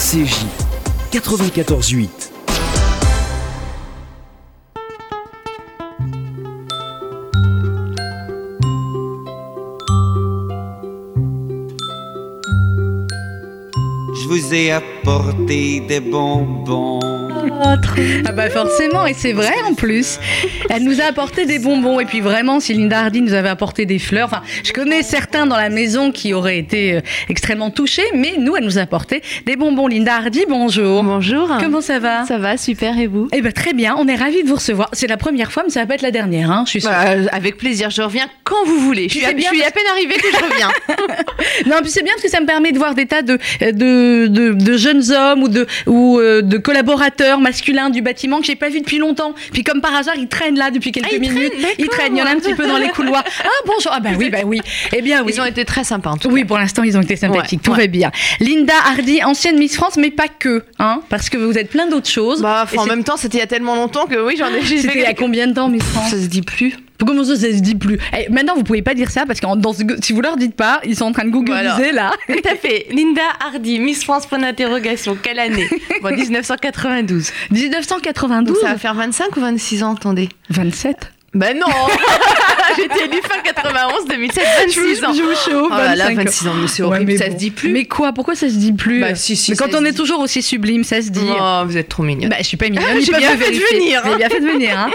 RCJ 94.8. Je vous ai apporté des bonbons. Ah bah forcément, et c'est vrai en plus. Elle nous a apporté des bonbons. Et puis vraiment, si Linda Hardy nous avait apporté des fleurs, enfin, je connais certains dans la maison qui auraient été euh, extrêmement touchés, mais nous, elle nous a apporté des bonbons. Linda Hardy, bonjour. Bonjour. Comment ça va? Ça va, super, et vous? Eh ben très bien, on est ravis de vous recevoir. C'est la première fois, mais ça va pas être la dernière, hein, je suis sûre. Bah, euh, Avec plaisir, je reviens quand vous voulez. Je suis, à, bien je suis parce- à peine arrivée que je reviens. Non, puis c'est bien parce que ça me permet de voir des tas de, de, de, de jeunes hommes ou, de, ou euh, de collaborateurs masculins du bâtiment que j'ai pas vu depuis longtemps. Puis comme par hasard, ils traînent là depuis quelques Ah, minutes. traînent, ils d'accord. traînent, il y en a un petit peu dans les couloirs. Ah bonjour, ah bah oui, bah oui. Eh bien oui. Ils ont été très sympas en tout Oui, pour l'instant, ils ont été sympathiques. Ouais, Tout ouais. va bien. Linda Hardy, ancienne Miss France, mais pas que, hein, parce que vous êtes plein d'autres choses. Bah, en même temps, c'était il y a tellement longtemps que oui, j'en ai C'était il y a combien de temps, Miss France? Ça se dit plus. Comment ça, ça se dit plus Eh, Maintenant, vous pouvez pas dire ça parce que dans ce- si vous leur dites pas, ils sont en train de googliser là. Tout à fait. Linda Hardy, Miss France, point d'interrogation. Quelle année? Bon, 1992. 1992. Donc ça va faire 25 ou 26 ans, attendez 27. Bah non J'étais élue fin 91, 2007, 26 ans. Je vous. Oh là là, 25 ans. 26 ans, mais c'est Ouais, horrible, mais ça bon. se dit plus. Mais quoi Pourquoi ça se dit plus Bah, si, si, Mais quand on est toujours aussi sublime, ça se dit. Oh, vous êtes trop mignonne. Bah, je suis pas mignonne. Ah, ils j'ai bien fait de venir, hein. Avez bien fait de venir. Hein.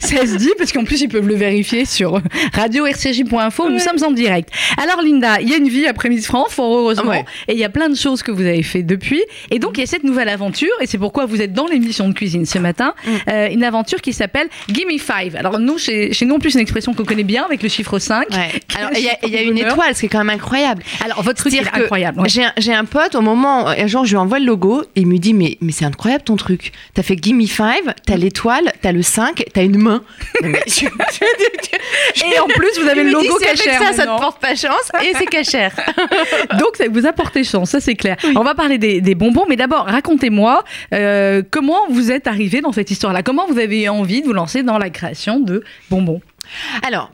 ça se dit parce qu'en plus ils peuvent le vérifier sur radio-rcj.info. Nous Ouais. sommes en direct. Alors Linda, il y a une vie après Miss France, fort heureusement, Ouais. et il y a plein de choses que vous avez fait depuis. Et donc il y a cette nouvelle aventure, et c'est pourquoi vous êtes dans l'émission de cuisine ce matin, Mm. euh, une aventure qui s'appelle Gimme Five. Alors nous, chez, chez nous en plus une expression qu'on connaît bien avec le chiffre 5. Ouais. Qui est Alors, il y a, y une étoile, ce qui est quand même incroyable. Alors votre truc est incroyable. ouais. J'ai un, pote, au moment, un jour, je lui envoie le logo, et il me dit Mais, mais c'est incroyable ton truc. T'as fait Gimme 5, t'as l'étoile, t'as le 5, t'as une main. Et en plus, vous avez le logo cachère. ça, ça te porte pas chance, et c'est cachère. Donc, ça vous a porté chance, ça c'est clair. On va parler des, des bonbons, mais d'abord, racontez-moi euh, comment vous êtes arrivé dans cette histoire-là? Comment vous avez eu envie de vous lancer dans la création de bonbons? Alors,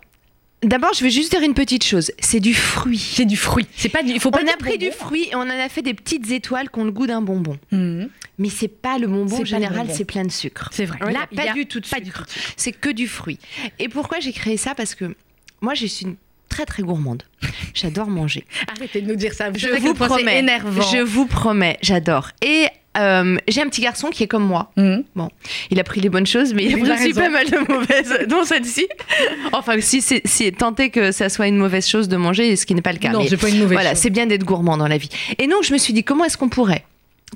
d'abord, je vais juste dire une petite chose c'est du fruit. C'est du fruit. C'est pas du. Faut pas On a pris du fruit et on en a fait des petites étoiles qui ont le goût d'un bonbon. Mhm. Mais c'est pas le bonbon, en général, c'est plein de sucre. C'est vrai. Là, a du tout de pas du sucre. tout de sucre. C'est que du fruit. Et pourquoi j'ai créé ça? Parce que moi, je suis une très très gourmande. J'adore manger. Arrêtez de nous dire ça. Je vous promets. énervant. Je vous promets, j'adore. Et euh, j'ai un petit garçon qui est comme moi. Mhm. Il a pris les bonnes choses, mais il a pris aussi pas mal de mauvaises, dont celle-ci. Enfin, si c'est si, tenter que ça soit une mauvaise chose de manger, ce qui n'est pas le cas. Non, c'est pas une mauvaise voilà, c'est bien d'être gourmand dans la vie. Et donc, je me suis dit, comment est-ce qu'on pourrait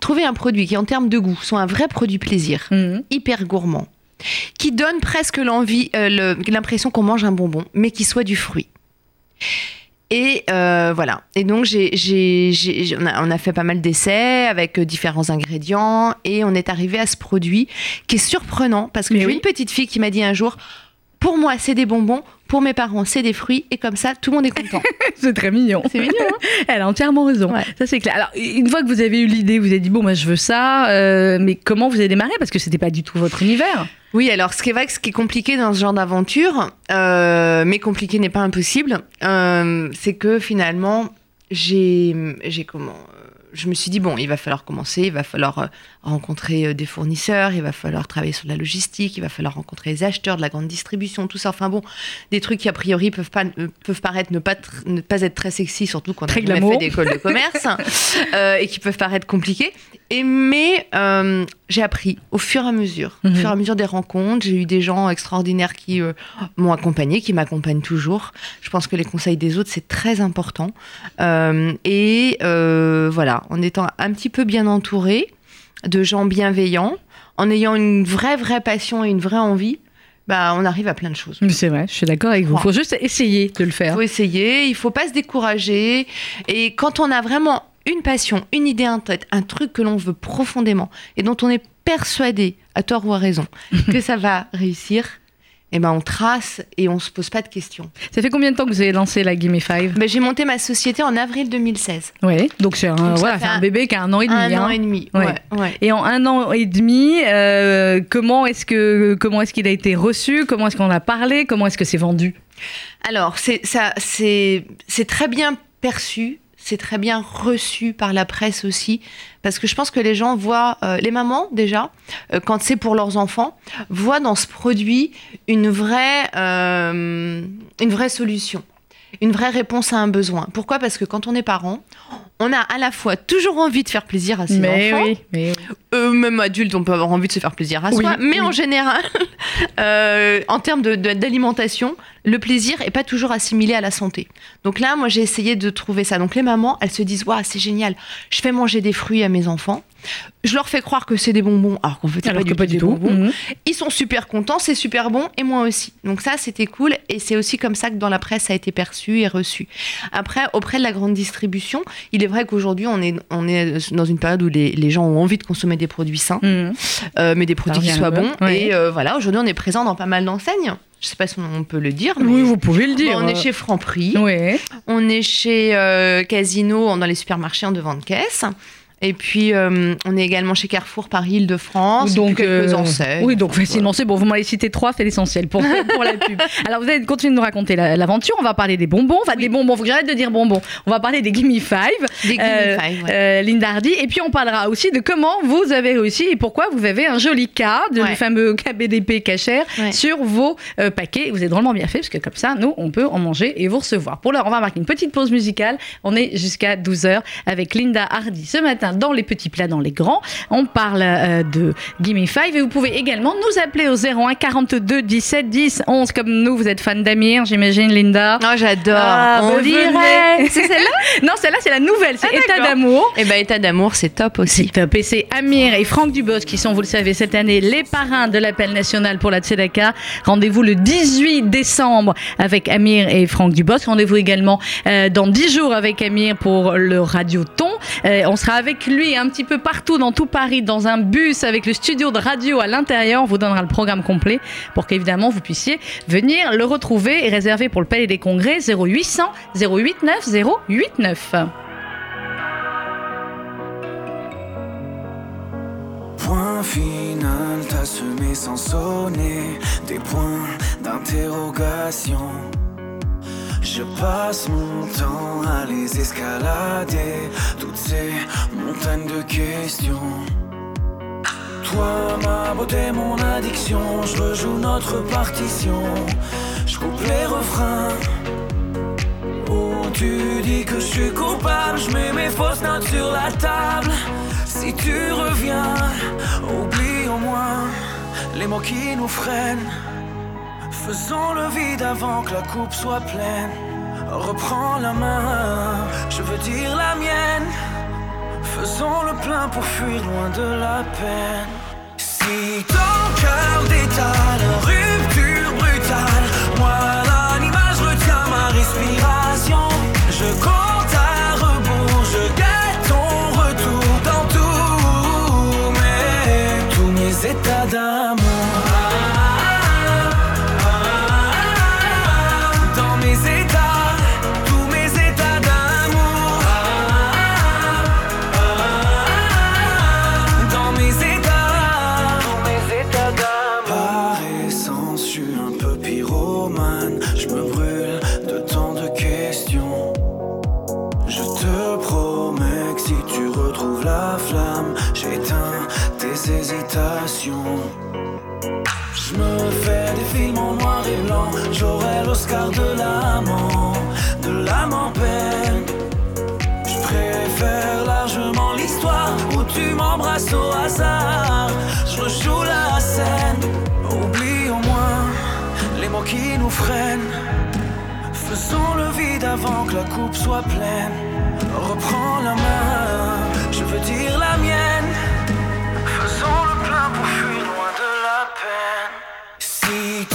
trouver un produit qui, en termes de goût, soit un vrai produit plaisir, Mhm. hyper gourmand, qui donne presque l'envie, euh, l'impression qu'on mange un bonbon, mais qui soit du fruit? Et euh, voilà. Et donc, j'ai, j'ai- j'ai- on, a, on a fait pas mal d'essais avec euh, différents ingrédients et on est arrivé à ce produit qui est surprenant parce que Mais j'ai oui. une petite fille qui m'a dit un jour Pour moi, c'est des bonbons, pour mes parents, c'est des fruits, et comme ça, tout le monde est content. C'est très mignon. c'est mignon, hein Elle a entièrement raison. Ouais. Ça, c'est clair. Alors, une fois que vous avez eu l'idée, vous avez dit, bon, moi, je veux ça, euh, mais comment vous avez démarré? Parce que c'était pas du tout votre univers. Oui, alors ce qui est vrai que ce qui est compliqué dans ce genre d'aventure, euh, mais compliqué n'est pas impossible, euh, c'est que finalement, j'ai, j'ai comment Je me suis dit, bon, il va falloir commencer, il va falloir euh, rencontrer euh, des fournisseurs, il va falloir travailler sur la logistique, il va falloir rencontrer les acheteurs de la grande distribution, tout ça. Enfin bon, des trucs qui a priori peuvent, pas, euh, peuvent paraître ne pas, ne pas être très sexy, surtout quand on a jamais fait d'école de commerce, euh, et qui peuvent paraître compliqués. Et, mais euh, j'ai appris au fur et à mesure, au Mhm. fur et à mesure des rencontres. J'ai eu des gens extraordinaires qui euh, m'ont accompagné, qui m'accompagnent toujours. Je pense que les conseils des autres, c'est très important. Euh, et euh, voilà, en étant un petit peu bien entouré de gens bienveillants, en ayant une vraie, vraie passion et une vraie envie, bah, on arrive à plein de choses. C'est vrai, je suis d'accord avec vous. Il Ouais. faut juste essayer de le Il faire. faut essayer, il faut pas se décourager. Et quand on a vraiment une passion, une idée en tête, un truc que l'on veut profondément et dont on est persuadé, à tort ou à raison, que ça va réussir, eh ben on trace et on se pose pas de questions. Ça fait combien de temps que vous avez lancé la Gimme Five? Ben, j'ai monté ma société en avril 2016. Oui, donc c'est un, voilà, un un- bébé qui a un an et demi. Un hein. an et demi. Ouais. Ouais, ouais. Et en un an et demi, euh, comment est-ce que comment est-ce qu'il a été reçu? Comment est-ce qu'on a parlé? Comment est-ce que c'est vendu? Alors, c'est ça, c'est c'est très bien perçu. C'est très bien reçu par la presse aussi, parce que je pense que les gens voient, euh, les mamans déjà, euh, quand c'est pour leurs enfants, voient dans ce produit une vraie, euh, une vraie solution, une vraie réponse à un besoin. Pourquoi? Parce que quand on est parent, on a à la fois toujours envie de faire plaisir à ses Mais enfants, oui, mais oui. même adulte, on peut avoir envie de se faire plaisir à soi, mais en général, en termes d'alimentation, le plaisir est pas toujours assimilé à la santé. Donc là, moi, j'ai essayé de trouver ça. Donc les mamans, elles se disent, waouh, c'est génial, je fais manger des fruits à mes enfants. Je leur fais croire que c'est des bonbons, alors qu'en fait, c'est Alors pas du pas du tout. bonbons. Mhm. Ils sont super contents, c'est super bon, et moi aussi. Donc ça, c'était cool, et c'est aussi comme ça que dans la presse, ça a été perçu et reçu. Après, auprès de la grande distribution, il est vrai qu'aujourd'hui, on est, on est dans une période où les, les gens ont envie de consommer des produits sains, Mhm. euh, mais des produits qui soient bons. ouais. Et euh, voilà, aujourd'hui, on est présent dans pas mal d'enseignes. Je sais pas si on peut le dire, mais Oui, vous pouvez le Bon, dire. on est chez Franprix, Oui. on est chez euh, Casino dans les supermarchés en devant de caisse. Et puis, euh, on est également chez Carrefour Paris-Île-de-France. donc, quelques euh, enseignes. Oui, donc facilement, c'est bon. Vous m'avez cité trois, c'est l'essentiel pour, pour la pub. Alors, vous allez continuer de nous raconter la- l'aventure. On va parler des bonbons. Enfin, des bonbons. Faut que j'arrête de dire bonbons. On va parler des Gimme Five. Des Gimme Euh, Five, ouais. euh, Linda Hardy. Et puis, on parlera aussi de comment vous avez réussi et pourquoi vous avez un joli cadre, le Ouais. fameux KBDP cachère, Ouais. sur vos euh, paquets. Vous êtes drôlement bien fait parce que comme ça, nous, on peut en manger et vous recevoir. Pour l'heure, on va marquer une petite pause musicale. On est jusqu'à 12h avec Linda Hardy ce matin dans les petits plats, dans les grands. On parle euh, de Gimme Five et vous pouvez également nous appeler au 01 42 17 10 11 comme nous. Vous êtes fan d'Amir, j'imagine, Linda. Oh, j'adore. Ah, on dirait. C'est celle-là Non, celle-là, c'est la nouvelle. C'est Ah, État d'amour. Eh ben, état d'amour, c'est top aussi. Top. Et c'est Amir et Franck Dubos qui sont, vous le savez, cette année les parrains de l'appel national pour la Tzedaka. Rendez-vous le 18 décembre avec Amir et Franck Dubos. Rendez-vous également euh, dans 10 jours avec Amir pour le Radioton. Euh, on sera avec lui un petit peu partout dans tout Paris, dans un bus avec le studio de radio à l'intérieur. On vous donnera le programme complet pour qu'évidemment vous puissiez venir le retrouver et réserver pour le Palais des Congrès 0800 089 089. Point final, t'as semé sans sonner des points d'interrogation. Je passe mon temps à les escalader, toutes ces montagnes de questions. Toi, ma beauté, mon addiction, je rejoue notre partition. Je coupe les refrains. Où tu dis que je suis coupable, je mets mes fausses notes sur la table. Si tu reviens, oublie au moins les mots qui nous freinent. Faisons le vide avant que la coupe soit pleine. Reprends la main, je veux dire la mienne. Faisons le plein pour fuir loin de la peine. Si ton cœur détale, rupture brutale, moi l'animal, je retiens ma respiration. l'Oscar de l'amant, de l'âme en peine. Je préfère largement l'histoire où tu m'embrasses au hasard. Je rejoue la scène. Oublie au moins les mots qui nous freinent. Faisons le vide avant que la coupe soit pleine. Reprends la main, je veux dire la mienne. Faisons le plein pour fuir loin de la peine. Si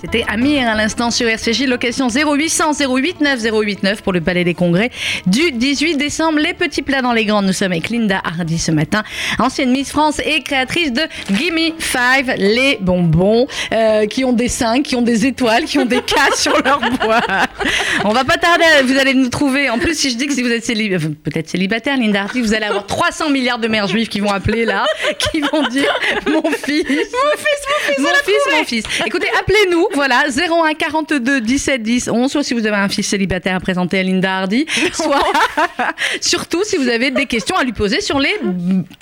C'était Amir à l'instant sur RCJ, location 0800 089 089 pour le Palais des Congrès du 18 décembre. Les petits plats dans les grandes, nous sommes avec Linda Hardy ce matin, ancienne Miss France et créatrice de Gimme Five, les bonbons euh, qui ont des 5, qui ont des étoiles, qui ont des K sur leur boîte. On va pas tarder, vous allez nous trouver. En plus, si je dis que si vous êtes célib- enfin, peut-être célibataire, Linda Hardy, vous allez avoir 300 milliards de mères juives qui vont appeler là, qui vont dire mon fils, mon fils, mon fils, mon fils. Écoutez, appelez-nous, voilà, 01 42 17 10 11, soit si vous avez un fils célibataire à présenter à Linda Hardy, soit surtout si vous avez des questions à lui poser sur les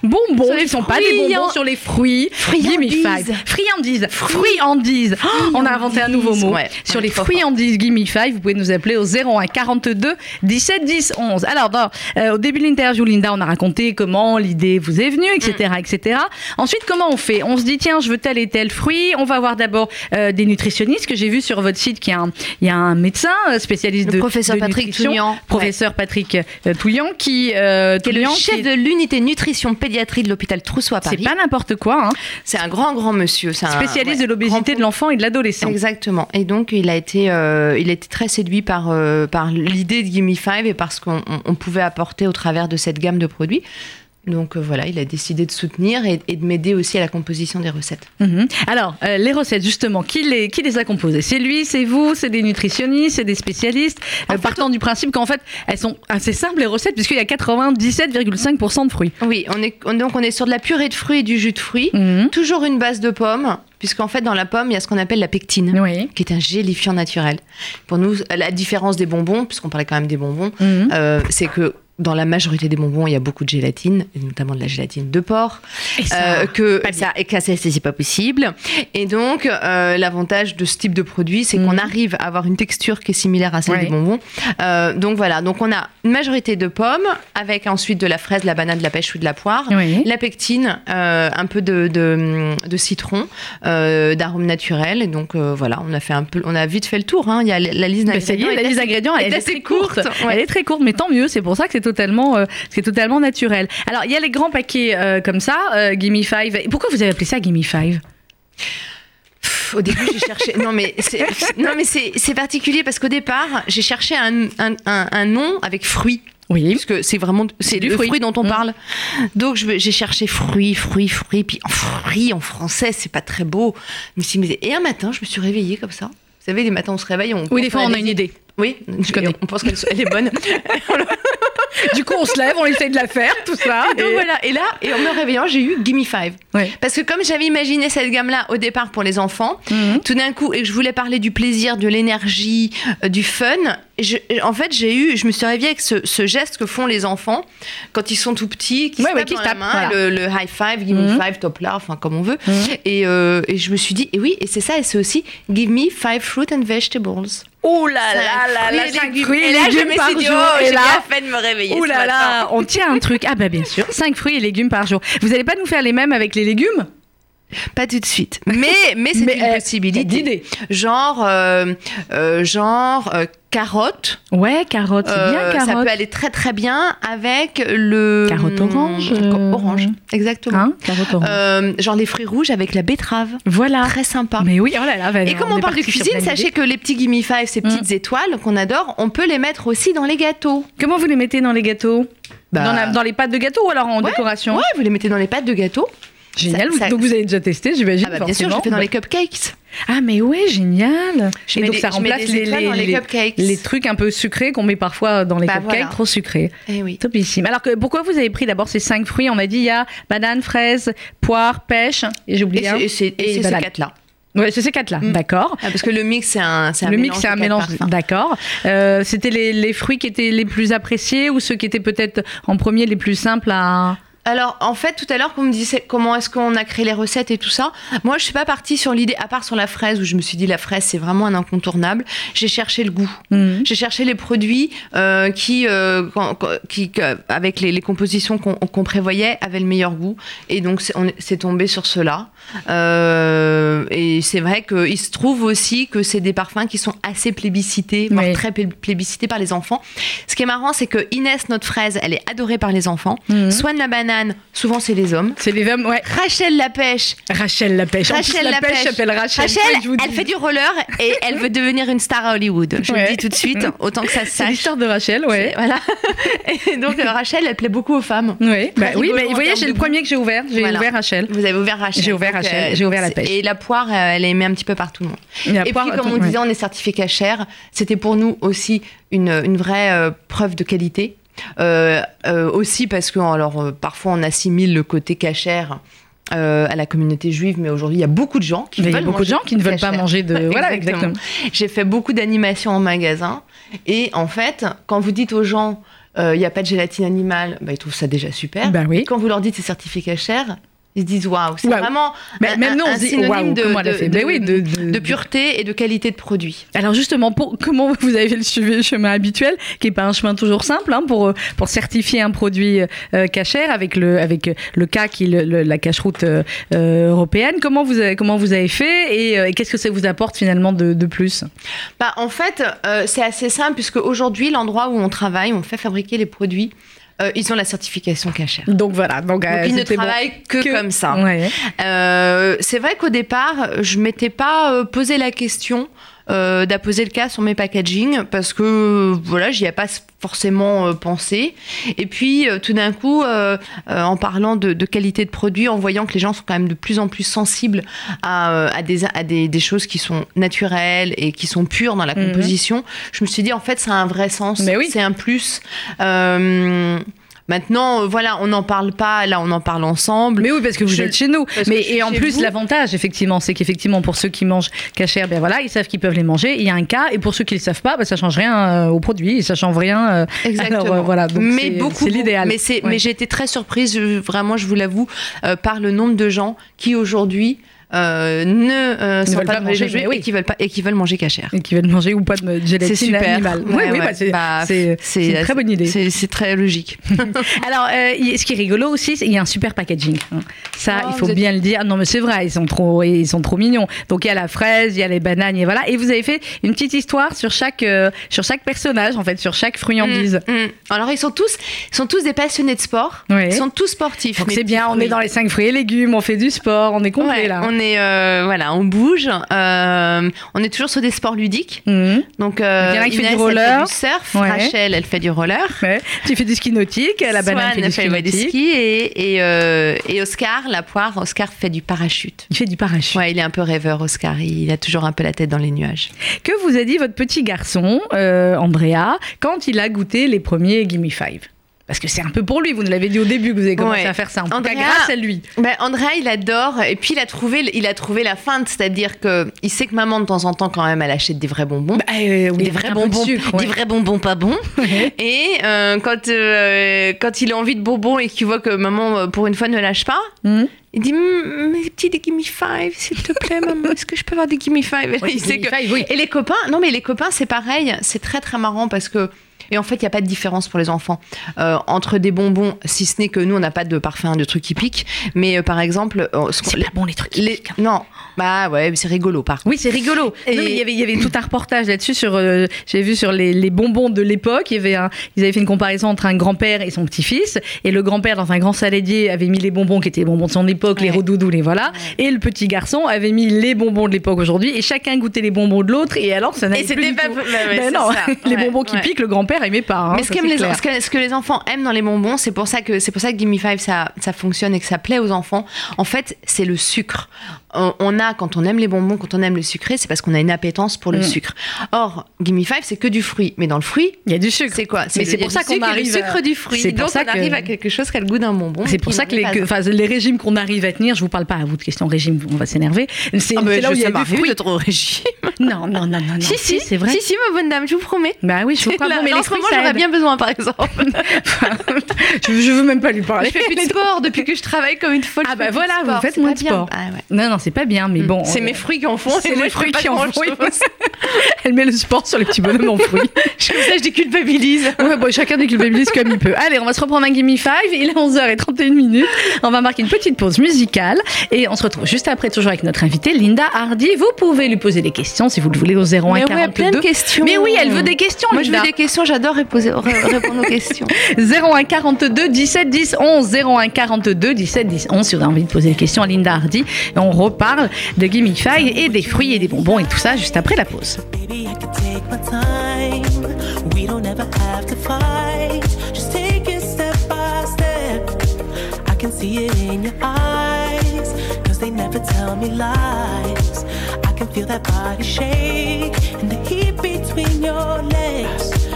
bonbons, Sur les qui sont pas des bonbons, sur les fruits, Friandises. Friandises, friandises. Oh, on a inventé un nouveau mot Ouais, sur les friandises Gimme Five. Vous pouvez nous appeler au 01 42 17 10 11. Alors, dans, euh, au début de l'interview, Linda, on a raconté comment l'idée vous est venue, etc., Mm. etc. Ensuite, comment on fait? On se dit, tiens, je veux tel et tel fruit. On va voir d'abord euh, des nutritionnistes que j'ai vu sur votre site qu'il y a un, il y a un médecin euh, spécialiste Le de professeur de Patrick nutrition. Professeur Patrick euh, Touillan, qui, euh, Qui est le chef qui- de l'unité nutrition pédiatrie de l'hôpital Trousseau à C'est Paris. pas n'importe quoi, hein. C'est un grand, grand monsieur. C'est un spécialiste ouais, de l'obésité grand- de l'enfant et de l'adolescent. Exactement. Et donc, il a été, euh, il a été très séduit par, euh, par l'idée de Gimme Five et par ce qu'on on- on pouvait apporter au travers de cette gamme de produits. Donc euh, voilà, il a décidé de soutenir et, et de m'aider aussi à la composition des recettes. Mhm. Alors, euh, les recettes, justement, qui les, qui les a composées? C'est lui, c'est vous, c'est des nutritionnistes, c'est des spécialistes, euh, partant du principe qu'en fait, elles sont assez simples, les recettes, puisqu'il y a 97,5% de fruits. Oui, on est, on- donc on est sur de la purée de fruits et du jus de fruits. Mhm. Toujours une base de pommes, puisqu'en fait, dans la pomme, il y a ce qu'on appelle la pectine. Oui. qui est un gélifiant naturel. Pour nous, la différence des bonbons, puisqu'on parlait quand même des bonbons, Mhm. euh, c'est que dans la majorité des bonbons, il y a beaucoup de gélatine, notamment de la gélatine de porc, Et ça, euh, que pas bien. ça, et que ça, c'est pas possible. Et donc, euh, l'avantage de ce type de produit, c'est qu'on Mhm. arrive à avoir une texture qui est similaire à celle Ouais. des bonbons. Euh, donc voilà, donc on a une majorité de pommes, avec ensuite de la fraise, de la banane, de la pêche ou de la poire. Oui. La pectine, euh, un peu de, de, de citron, d'arôme naturel. Et donc voilà, on a fait un peu, on a vite fait le tour. hein. Il y a la, la liste d'ingrédients. la liste d'ingrédients, elle est est assez très courte. courte, ouais. Elle est très courte, mais tant mieux. C'est pour ça que c'est totalement, euh, c'est totalement naturel. Alors, il y a les grands paquets euh, comme ça, euh, Gimme Five. Pourquoi vous avez appelé ça Gimme Five? Au début, j'ai cherché. Non, mais c'est, non, mais c'est, c'est particulier parce qu'au départ, j'ai cherché un, un, un- un nom avec fruits. Oui. Puisque c'est vraiment c'est du le fruit. fruit. dont on Mm. parle. Donc je- j'ai cherché fruits, fruits, fruits. Puis en fruits en français, c'est pas très beau. Mais- Et un matin, je me suis réveillée comme ça. Vous savez, les matins, on se réveille. On Oui, des fois, on a une idée. Oui, je connais. On pense qu'elle elle est bonne. Du coup, on se lève, on essaye de la faire, tout ça. Et donc voilà. Et là, et en me réveillant, j'ai eu Gimme Five. Ouais. Parce que comme j'avais imaginé cette gamme-là au départ pour les enfants, Mhm. tout d'un coup, et que je voulais parler du plaisir, de l'énergie, euh, du fun, je- en fait, j'ai eu, je me suis réveillée avec ce, ce geste que font les enfants quand ils sont tout petits, qui Ouais, se ouais, tapent qui dans se la tapent, main, voilà. le, le high five, give me Mhm. five, top là, enfin comme on veut. Mhm. Et, euh, et je me suis dit, et oui, et c'est ça, et c'est aussi give me five fruit and vegetables. Oh là là là là, Fruits et cinq légumes. fruits et Et là, je me suis dit, oh, j'ai bien fait de me réveiller. Là là, on tient un truc. Ah bah bien sûr, 5 fruits et légumes par jour. Vous n'allez pas nous faire les mêmes avec les légumes? Pas tout de suite. Mais, mais c'est une euh, possibilité. d'idée. Genre, euh, euh, genre carotte. Ouais, carottes, c'est bien carottes. Ça peut aller très très bien avec le Carotte orange, Mmh, euh, Orange, exactement. Hein carottes orange. Genre les fruits rouges avec la betterave. voilà. Très sympa. Mais oui, oh là là. Et comme on, parle de cuisine, sachez que les petits gimme five, ces petites étoiles qu'on adore, on peut les mettre aussi dans les gâteaux. Comment vous les mettez dans les gâteaux? Bah, dans, la- dans les pâtes de gâteau ou alors en Ouais, décoration? Ouais, vous les mettez dans les pâtes de gâteau. Génial. ça- ça- Donc vous avez déjà testé, j'imagine. Ah bah, bien sûr, je fais dans les cupcakes. Ah mais ouais, génial. Je Et donc des- ça remplace les, les, les trucs un peu sucrés qu'on met parfois dans les Bah, cupcakes, voilà. trop sucrés. Eh oui. Topissime. Alors que pourquoi vous avez pris d'abord ces cinq fruits? On a dit il y a banane, fraise, poire, pêche et j'ai Et oublié et c'est et Et ces quatre-là. Ouais, c'est ces quatre-là, Mm. d'accord. Ah, parce que le mix, c'est un, un Le mix, c'est un mélange, d'accord. Euh, C'était les, les fruits qui étaient les plus appréciés ou ceux qui étaient peut-être en premier les plus simples à. Alors, en fait, tout à l'heure, quand vous me disiez comment est-ce qu'on a créé les recettes et tout ça, moi, je suis pas partie sur l'idée, à part sur la fraise, où je me suis dit la fraise, c'est vraiment un incontournable. J'ai cherché le goût. Mhm. J'ai cherché les produits euh, qui, euh, qui avec les, les compositions qu'on prévoyait, avaient le meilleur goût. Et donc, c'est- on est- c'est tombé sur cela. Euh, et c'est vrai qu'il se trouve aussi que c'est des parfums qui sont assez plébiscités, voire Oui. très plé- plébiscités par les enfants. Ce qui est marrant, c'est que Inès, notre fraise, elle est adorée par les enfants. Mhm. Swan la banane, souvent c'est les hommes. C'est les hommes, ouais. Rachel la pêche. Rachel la pêche. En plus, Rachel la, la pêche s'appelle Rachel. Rachel, ouais, je vous elle fait du roller et elle veut devenir une star à Hollywood. Je Ouais. le dis tout de suite, autant que ça se C'est sache. l'histoire de Rachel, ouais. Voilà. Et donc euh, Rachel, elle plaît beaucoup aux femmes. Ouais, bah, oui, mais vous voyez, de le premier que j'ai ouvert. J'ai Voilà. ouvert Rachel. Vous avez ouvert Rachel. J'ai ouvert Rachel, j'ai ouvert la pêche. Et la poire, euh, elle est aimée un petit peu par tout le monde. Et poire, puis, comme on ouais. disait, on est certifié cachère. C'était pour nous aussi une, une vraie euh, preuve de qualité. Euh, euh, aussi parce que alors euh, parfois on assimile le côté cachère euh, à la communauté juive, mais aujourd'hui il y a beaucoup de gens qui Mais veulent beaucoup de gens qui ne veulent pas manger de. Voilà, Exactement. exactement. J'ai fait beaucoup d'animations en magasin. Et en fait, quand vous dites aux gens, euh, il n'y a pas de gélatine animale, bah, ils trouvent ça déjà super. Bah oui. Quand vous leur dites c'est certifié cachère, ils se disent waouh, c'est vraiment Mais un, même nous, on se dit, de, oui, pureté et de qualité de produit. Alors justement, pour, comment vous avez fait le chemin habituel, qui n'est pas un chemin toujours simple, hein, pour, pour certifier un produit euh, cachère avec le, avec le cas qui est le- le- la cache-route euh, euh, européenne. Comment vous avez, comment vous avez fait et, euh, et qu'est-ce que ça vous apporte finalement de, plus? Bah, en fait, c'est assez simple puisque aujourd'hui, l'endroit où on travaille, on fait fabriquer les produits, euh, ils ont la certification cachère. Donc voilà, donc, Donc euh, ils ne bon. travaillent que, Que- comme ça. Ouais. Euh, c'est vrai qu'au départ, je m'étais pas euh, posé la question euh, d'apposer le cas sur mes packaging parce que euh, voilà, j'y ai pas forcément euh, pensé. Et puis euh, tout d'un coup, en parlant de, de qualité de produit, en voyant que les gens sont quand même de plus en plus sensibles à, à, des, à des, des choses qui sont naturelles et qui sont pures dans la Mhm. composition, je me suis dit en fait ça a un vrai sens, oui. c'est un plus. Maintenant, euh, voilà, on n'en parle pas, là on en parle ensemble. Mais oui, parce que vous Je- êtes chez nous. Mais et en plus, l'avantage, effectivement, c'est qu'effectivement, pour ceux qui mangent cachère, ben voilà, ils savent qu'ils peuvent les manger. Il y a un cas, et pour ceux qui ne le savent pas, ben, ça change rien euh, au produit, ça change rien. euh, Exactement. Alors, euh, voilà, donc mais beaucoup, c'est l'idéal. Mais, Ouais. mais j'ai été très surprise, je- vraiment, je vous l'avoue, par le nombre de gens qui aujourd'hui euh, ne euh, sont veulent pas, dans manger, oui. et qui veulent pas et qui veulent manger cachère. Et qui veulent manger ou pas de gélatine C'est super. animale. Ouais, oui, oui, ouais. bah, c'est Bah, c'est- une très bonne idée. C'est très logique. Alors, euh, il- ce qui est rigolo aussi, qu'il y a un super packaging. Ça, Oh, il faut êtes- bien le dire. Non, mais c'est vrai, ils sont trop, ils sont trop mignons. Donc il y a la fraise, il y a les bananes, et voilà. Et vous avez fait une petite histoire sur chaque, euh, sur chaque personnage, en fait, sur chaque friandise. Mm, mm. Alors ils sont tous, ils sont tous des passionnés de sport. Ils sont tous sportifs. Donc c'est bien, on est dans les cinq fruits et légumes, on fait du sport, on est complet là. On est euh, voilà, on bouge. euh, on est toujours sur des sports ludiques. Mhm. Donc euh, qui fait Inès, du elle roller. fait du surf. Ouais. Rachel, elle fait du roller. Ouais. Tu fais du ski nautique, la banane Swan fait du ski fait du ski et, et, et Oscar, la poire, Oscar fait du parachute. Il fait du parachute. Ouais, il est un peu rêveur, Oscar. Il a toujours un peu la tête dans les nuages. Que vous a dit votre petit garçon, Andrea, quand il a goûté les premiers Gimme Five? Parce que c'est un peu pour lui, vous nous l'avez dit au début que vous avez commencé Ouais. à faire ça. En tout cas, Andrea- grâce à lui. Ben, Andrea, il adore. Et puis, il a trouvé, il a trouvé la feinte. C'est-à-dire que il sait que maman, de temps en temps, quand même, elle achète des vrais bonbons. Bah, euh, oui, des vrais de bonbons, des vrais bonbons pas bons. Ouais. Et euh, quand, euh, quand il a envie de bonbons et qu'il voit que maman, pour une fois, ne lâche pas, Mhm. il dit Hum, Mes petits des Gimme Five, s'il te plaît, maman, est-ce que je peux avoir des Gimme Five? Oui, il sait que- Five, oui. Et les copains, non, mais les copains, c'est pareil. C'est très, très marrant parce que. Et en fait, il n'y a pas de différence pour les enfants euh, entre des bonbons, si ce n'est que nous, on n'a pas de parfum, de trucs qui piquent. Mais euh, par exemple, euh, ce C'est pas bon les trucs. qui les- piquent. non, bah ouais, mais c'est rigolo par contre. Oui, c'est rigolo. Et- Non, mais il, y avait, il y avait tout un reportage là-dessus sur. euh, J'ai vu sur les, les bonbons de l'époque. Il y avait un, ils avaient fait une comparaison entre un grand-père et son petit-fils. Et le grand-père, dans un grand saladier, avait mis les bonbons qui étaient les bonbons de son époque, les redoudous, les voilà. Et le petit garçon avait mis les bonbons de l'époque aujourd'hui. Et chacun goûtait les bonbons de l'autre. Et alors, ça n'allait Et c'était pas- bah ouais, Ben non, ça. les bonbons qui piquent, le grand-père aimait pas. hein, Mais ce, les, ce, que, ce que les enfants aiment dans les bonbons, c'est pour ça que c'est pour ça que Gimme Five ça, ça fonctionne et que ça plaît aux enfants. En fait, c'est le sucre. On, on a, quand on aime les bonbons, quand on aime le sucré, c'est parce qu'on a une appétence pour le Mm. sucre. Or, Gimme Five, c'est que du fruit. Mais dans le fruit, Il y a du sucre. c'est quoi? Mais c'est pour ça qu'on arrive le sucre du fruit. c'est pour Donc, ça on arrive que- à quelque chose qui a le goût d'un bonbon. C'est pour ça que les, que- régimes qu'on arrive à tenir, je vous parle pas à vous de questions régime, on va s'énerver. C'est Ah, là où il y ça a du m'arrive fruit. d'être au régime. Non, non, non, non, non. Si, si, c'est vrai. Si, si, ma bonne dame, je vous promets. Bah oui, je vous bon, mais en ce moment, j'aurais bien besoin, par exemple. je, veux même pas lui parler. Je fais plus de sport depuis que je travaille comme une folle. Ah bah voilà, vous faites moins de sport. Ah. Non, non, c'est pas bien, mais bon. C'est euh, mes fruits qui en font. c'est les je fruits qui en font. Elle met le sport sur les petits bonhommes en fruits. Comme ça, je déculpabilise. Ouais, bon, chacun déculpabilise comme il peut. Allez, on va se reprendre un Gimme 5. Il est 11h31 minutes. On va marquer une petite pause musicale. Et on se retrouve juste après, toujours avec notre invitée, Linda Hardy. Vous pouvez lui poser des questions si vous le voulez au 01 Mais ouais, 42. plein de questions. Mais oui, elle veut des questions, Moi, je Linda. veux des questions. J'adore répondre aux questions. 01 42 17 10 11 01 42 17 10 11 si vous avez envie de poser des questions à Linda Hardy et on reparle de Five et des fruits et des bonbons et tout ça juste après la pause. Feel that body shake and the heat between your legs.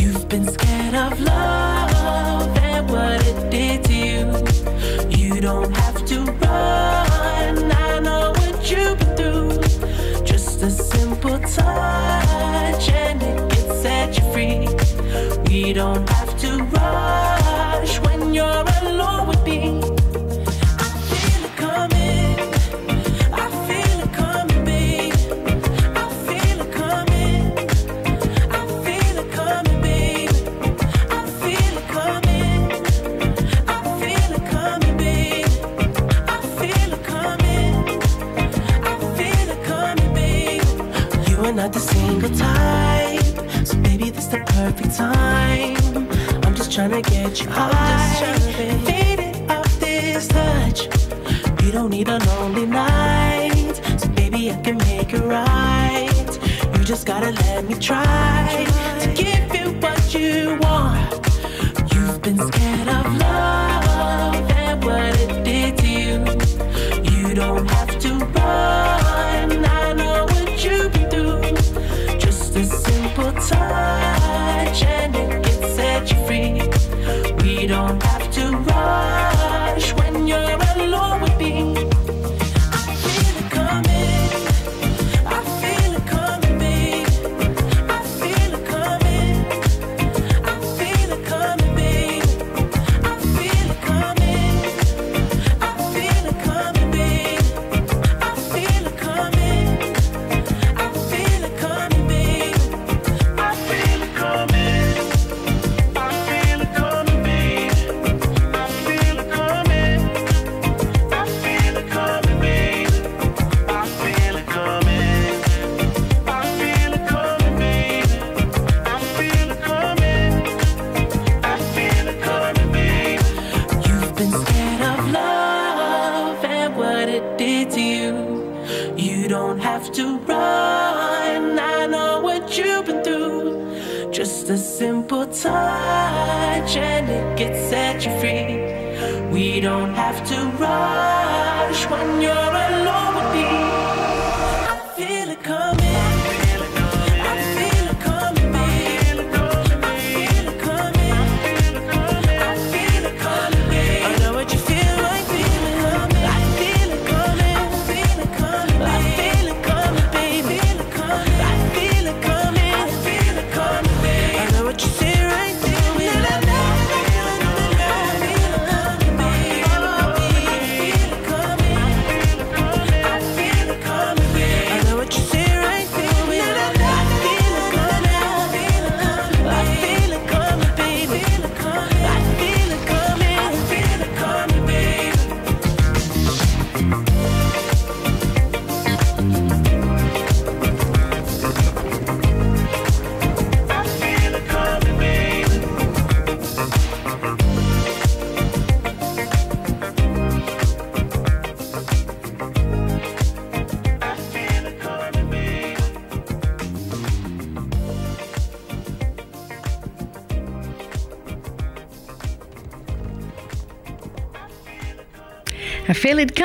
You've been scared of love and what it did to you. You don't have to run. You've been through. Just a simple touch and it can set you free. We don't have to rush when you're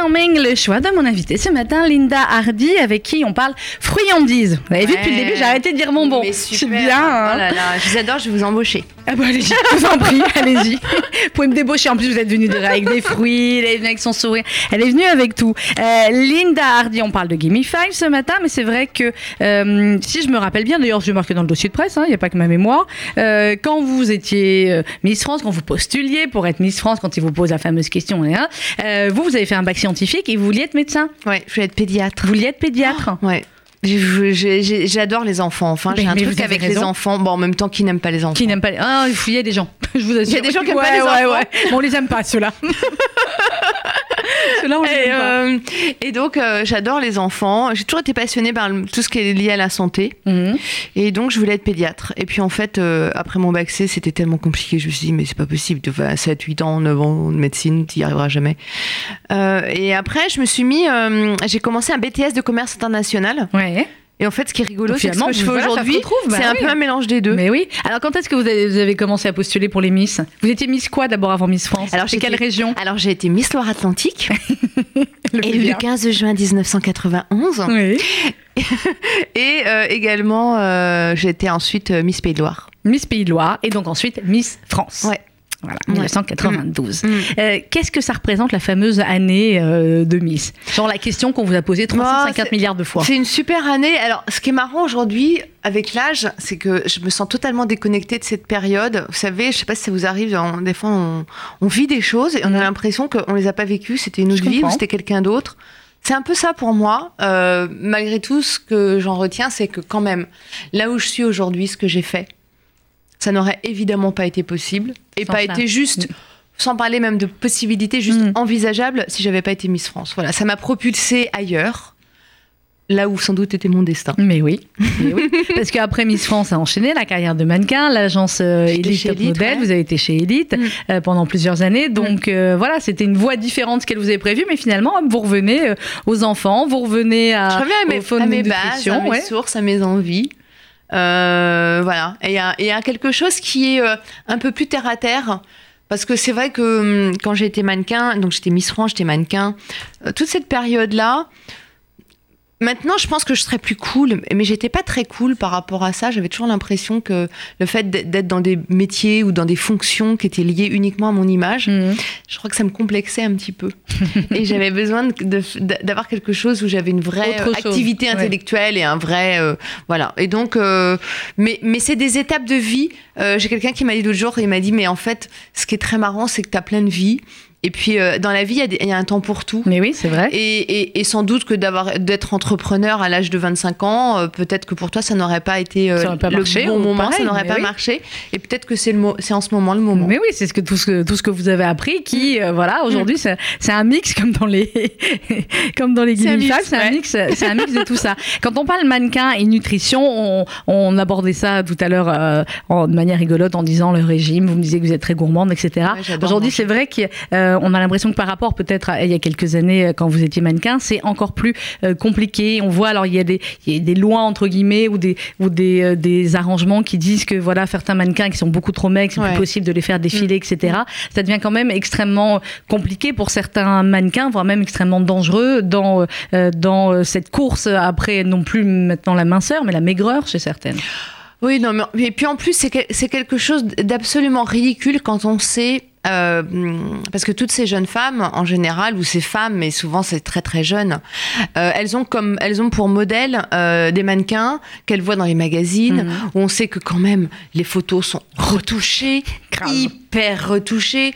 Le choix de mon invité ce matin, Linda Hardy, avec qui on parle friandises. Vous avez vu depuis le début, j'ai arrêté de dire bonbon. Mais C'est super. bien. hein. Oh là là, je vous adore, je vais vous embaucher. Ah bah allez-y, je vous en prie, allez-y. Vous pouvez me débaucher. En plus, vous êtes venue avec des fruits, elle est venue avec son sourire. Elle est venue avec tout. Euh, Linda Hardy, on parle de Gimme Five ce matin, mais c'est vrai que euh, si je me rappelle bien, d'ailleurs, je marqué dans le dossier de presse, hein, il n'y a pas que ma mémoire, euh, quand vous étiez euh, Miss France, quand vous postuliez pour être Miss France, quand ils vous posent la fameuse question, hein, euh, vous, vous avez fait un bac scientifique et vous vouliez être médecin. Ouais, je vais être pédiatre. Vous vouliez être pédiatre. Ouais. J'adore les enfants. Enfin, j'ai un truc avec les enfants. Bon, en même temps, qui n'aiment pas les enfants? Qui n'aiment pas les... Ah, il y a des gens, je vous assure. Il y a des gens qui aiment Ouais, pas les ouais, enfants. ouais. Bon, on les aime pas, ceux-là. on Et, euh, et donc, euh, j'adore les enfants. J'ai toujours été passionnée par le- tout ce qui est lié à la santé. Mhm. Et donc, je voulais être pédiatre. Et puis, en fait, euh, après mon bac C, c'était tellement compliqué. Je me suis dit, mais c'est pas possible. Tu fais 7, 8 ans, 9 ans de médecine, tu n'y arriveras jamais. Et après, je me suis mis. j'ai commencé un BTS de commerce international. Ouais. Et en fait, ce qui est rigolo, c'est que ce que je fais voilà, aujourd'hui, bah c'est un oui. peu un mélange des deux. Mais oui. Alors, quand est-ce que vous avez, vous avez commencé à postuler pour les Miss? Vous étiez Miss quoi d'abord avant Miss France? Alors, j'étais- quelle région? Alors, j'ai été Miss Loire-Atlantique. Plus le bien. 15 juin 1991. Oui. Et euh, également, euh, j'ai été ensuite euh, Miss Pays de Loire. Miss Pays de Loire et donc ensuite Miss France. Ouais. Voilà, Ouais. 1992. Mm. Euh, Qu'est-ce que ça représente la fameuse année euh, de Miss? Genre la question qu'on vous a posée 350 Bah, c'est- milliards de fois. C'est une super année. Alors, ce qui est marrant aujourd'hui, avec l'âge, c'est que je me sens totalement déconnectée de cette période. Vous savez, je sais pas si ça vous arrive, on- des fois, on, on vit des choses et on a l'impression qu'on les a pas vécues. C'était une Mm. Je autre vie ou c'était quelqu'un d'autre. C'est un peu ça pour moi. Euh, malgré tout, ce que j'en retiens, c'est que quand même, là où je suis aujourd'hui, ce que j'ai fait, ça n'aurait évidemment pas été possible et Sans pas ça. été juste, sans parler même de possibilités, juste Mm. envisageable si j'avais pas été Miss France. Voilà, ça m'a propulsée ailleurs, là où sans doute était mon destin. Mais oui, mais oui. parce qu'après Miss France a enchaîné la carrière de mannequin, l'agence euh, Elite Top Elite, Model, ouais. vous avez été chez Elite Mm. euh, pendant plusieurs années, donc euh, voilà, c'était une voie différente de ce qu'elle vous avait prévu, mais finalement vous revenez aux enfants, vous revenez à, Je reviens à mes, au phone à mes bases, à mes ouais. sources, à mes envies. Euh, voilà. Et il y a, quelque chose qui est euh, un peu plus terre à terre. Parce que c'est vrai que hum, quand j'ai été mannequin, donc j'étais Miss France, j'étais mannequin, euh, toute cette période-là, Maintenant, je pense que je serais plus cool, mais j'étais pas très cool par rapport à ça. J'avais toujours l'impression que le fait d'être- dans des métiers ou dans des fonctions qui étaient liées uniquement à mon image, Mhm. je crois que ça me complexait un petit peu. et j'avais besoin d'avoir quelque chose où j'avais une vraie Autre chose, activité ouais. intellectuelle et un vrai. euh, voilà. Et donc, euh, mais, mais c'est des étapes de vie. Euh, J'ai quelqu'un qui m'a dit l'autre jour, il m'a dit, mais en fait, ce qui est très marrant, c'est que tu as plein de vie. Et puis, euh, dans la vie, il y a y, un temps pour tout. Mais oui, c'est vrai. Et, et- et sans doute que d'avoir d'être entrepreneur à l'âge de 25 ans, euh, peut-être que pour toi ça n'aurait pas été euh, pas le marché, bon moment, pareil, ça n'aurait pas oui. marché. Et peut-être que c'est le mo- c'est en ce moment le moment. Mais oui, c'est ce que tout ce que tout ce que vous avez appris qui euh, voilà aujourd'hui c'est c'est un mix comme dans les comme dans les C'est un mix, un mix c'est un mix de tout ça. Quand on parle mannequin et nutrition, on, on abordait ça tout à l'heure en- de manière rigolote en disant le régime. Vous me disiez que vous êtes très gourmande, etc. Ouais, Aujourd'hui, manger. c'est vrai qu'on a l'impression que par rapport peut-être à il y a quelques années euh, quand vous étiez mannequin, c'est encore plus euh, compliqué. On voit alors il y a des il y a des lois entre guillemets ou des ou des, euh, des arrangements qui disent que voilà certains mannequins qui sont beaucoup trop maigres, c'est Ouais. plus possible de les faire défiler, etc. Ça devient quand même extrêmement compliqué pour certains mannequins, voire même extrêmement dangereux dans euh, dans euh, cette course après non plus maintenant la minceur, mais la maigreur chez certaines. Oui, non, mais et puis en plus, c'est que- c'est quelque chose d'absolument ridicule quand on sait. Euh, parce que toutes ces jeunes femmes, en général, ou ces femmes, mais souvent c'est très très jeune, euh, elles ont comme elles ont pour modèle euh, des mannequins qu'elles voient dans les magazines, Mhm. où on sait que quand même les photos sont retouchées, hyper retouchées,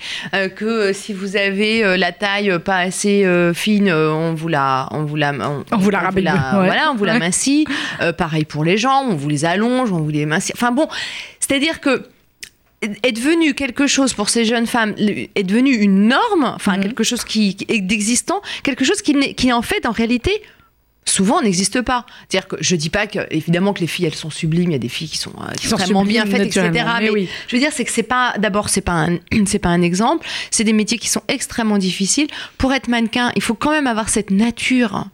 que si vous avez la taille pas assez fine, on vous la, on vous la, On vous la ouais. voilà, on vous la Ouais. pareil pour les jambes, on vous les allonge, on vous les mincit. Enfin bon, c'est-à-dire que est devenu quelque chose pour ces jeunes femmes, est devenu une norme, enfin Mhm. quelque chose qui, qui est d'existant, quelque chose qui, qui en fait en réalité souvent n'existe pas. C'est-à-dire que je dis pas que évidemment que les filles elles sont sublimes, il y a des filles qui sont euh, Qui sont extrêmement bien faites, etc. mais Mais oui. je veux dire c'est que c'est pas d'abord c'est pas un c'est pas un exemple, c'est des métiers qui sont extrêmement difficiles. Pour être mannequin, il faut quand même avoir cette nature.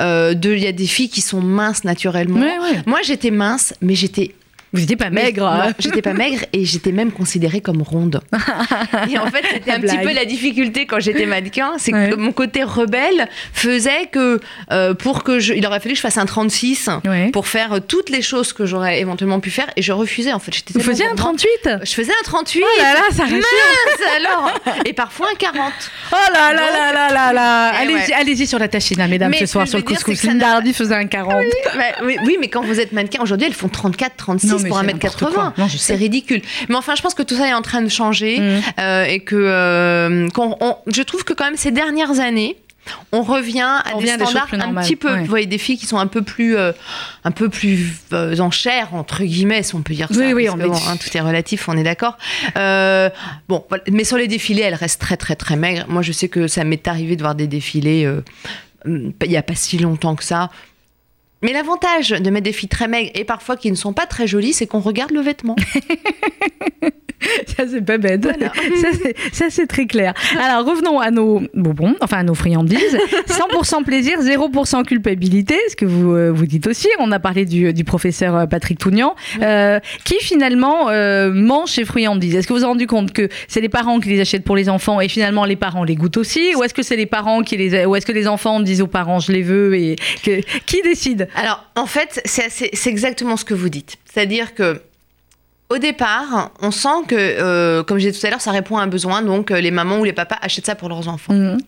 Euh, de, il y a des filles qui sont minces naturellement. Moi, j'étais mince, mais j'étais Vous étiez pas Mais- maigre. non, hein. j'étais pas maigre et j'étais même considérée comme ronde. et en fait, c'était un petit peu la difficulté quand j'étais mannequin, c'est Ouais. que mon côté rebelle faisait que euh, pour que je, il aurait fallu que je fasse un 36 Ouais. pour faire euh, toutes les choses que j'aurais éventuellement pu faire et je refusais en fait. J'étais Vous faisiez un gourmande. 38 Je faisais un 38. Oh là là, ça rassure. Mince, alors Et parfois un 40. Oh là là là là là là Eh Allez-y, ouais. allez-y sur la tachina, mesdames, Mais ce soir sur le couscous. Linda Hardy faisait un 40. Bah, oui, oui, mais quand vous êtes mannequin, aujourd'hui, elles font 34, 36 Non, pour c'est 1m80. n'importe quoi. Non, je sais. C'est ridicule. Mais enfin, je pense que tout ça est en train de changer Mm. euh, et que euh, on- je trouve que quand même ces dernières années, on revient à On des standards un normales, petit peu, ouais. vous voyez, des filles qui sont un peu plus, euh, un peu plus euh, en chair entre guillemets, si on peut dire ça. Oui, oui, on que est- bon, hein, tout est relatif, on est d'accord. Euh, bon, voilà. mais sur les défilés, elles restent très, très, très maigres. Moi, je sais que ça m'est arrivé de voir des défilés il y a pas si longtemps que ça. Mais l'avantage de mettre des filles très maigres et parfois qui ne sont pas très jolies, c'est qu'on regarde le vêtement. Ça, c'est pas bête. Voilà. Ça, c'est- très clair. Alors, revenons à nos bonbons, enfin à nos friandises. 100% plaisir, 0% culpabilité, ce que vous, euh, vous dites aussi. On a parlé du, du professeur euh, Patrick Tougnan, euh, qui finalement euh, mange ces friandises. Est-ce que vous vous rendu compte que c'est les parents qui les achètent pour les enfants et finalement les parents les goûtent aussi? Ou est-ce que c'est les parents qui les... Ou est-ce que les enfants disent aux parents je les veux et que... Qui décide? Alors, en fait, c'est exactement ce que vous dites. C'est-à-dire que au départ, on sent que, euh, comme j'ai dit tout à l'heure, ça répond à un besoin. Donc, euh, les mamans ou les papas achètent ça pour leurs enfants. Mhm.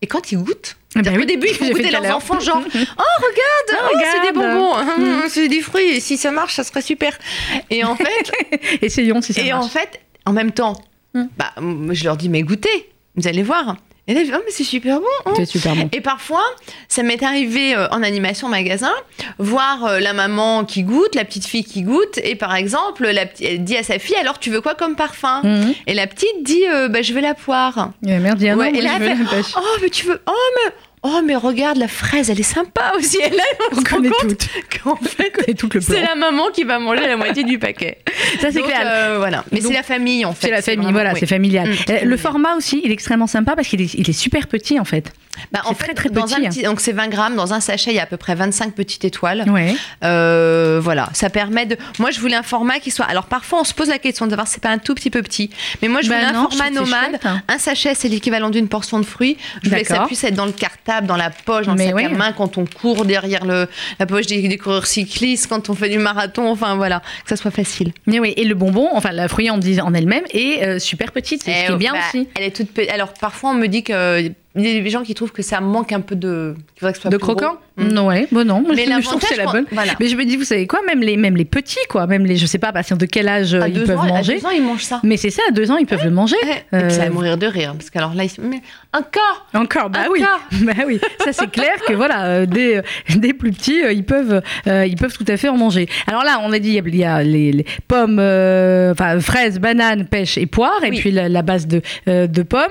Et quand ils goûtent, Ah bah oui, qu'au début, ils font goûter leurs enfants, genre, oh, regarde, oh, c'est des regarde. bonbons, hum, c'est des fruits, et si ça marche, ça serait super. Et en fait, Essayons si ça et marche. en fait, en même temps, Hmm. bah, je leur dis, mais goûtez, vous allez voir. Et là, oh, mais c'est super bon. hein. C'est super bon. Et parfois, ça m'est arrivé euh, en animation magasin, voir euh, la maman qui goûte, la petite fille qui goûte, et par exemple, la petite- elle dit à sa fille, alors tu veux quoi comme parfum Mhm? Et la petite dit, euh, bah, je veux la poire. Ouais, et moi, là, je elle veux fait, la pêche. Oh, mais tu veux... Oh, mais... Oh, mais regarde, la fraise, elle est sympa aussi. Et là, on, On se rend compte qu'en fait, c'est la maman qui va manger la moitié du paquet. Ça, c'est clair. euh, voilà. Mais c'est la famille, en fait. C'est la famille, vraiment- voilà, oui. c'est familial. Mm, Euh, familial. le format aussi, il est extrêmement sympa parce qu'il est, il est super petit en fait. Bah, en fait, très, très dans petit, un hein. petit, donc c'est 20 grammes. Dans un sachet, il y a à peu près 25 petites étoiles. Ouais. Euh, voilà, ça permet de. Moi, je voulais un format qui soit. Alors, parfois, on se pose la question de savoir si c'est pas un tout petit peu petit. Mais moi, je Bah voulais un non, format nomade. chouette, hein. Un sachet, c'est l'équivalent d'une portion de fruits. Je voulais que ça puisse être dans le cartable, dans la poche, dans le sac à main, quand on court derrière le, la poche des, des coureurs cyclistes, quand on fait du marathon. Enfin, voilà, que ça soit facile. Mais oui, et le bonbon, enfin la friandise en elle-même est euh, super petite, c'est ce Et, qui est bien bah, aussi. Elle est toute pe- Alors, parfois, on me dit que. Il y a des gens qui trouvent que ça manque un peu de. qu'il faudrait que ce soit De croquant? Ouais, bon non, moi, Mais je, je trouve que c'est la bonne. voilà. Mais je me dis, vous savez quoi, même les, même les petits, quoi, même les, je sais pas à partir de quel âge À ils peuvent ans, à manger. deux ans, ils mangent ça. Mais c'est ça, à deux ans, ils peuvent le manger. Ouais. Et Euh, puis ça va mourir de rire, parce qu'alors là, ils mais encore Encore, bah oui, bah oui, ça c'est clair que voilà, euh, des, euh, des plus petits, ils peuvent, ils peuvent tout à fait en manger. Alors là, on a dit il y a les, les pommes, enfin fraises, bananes, pêche et poire, et puis la, la base de, de pommes.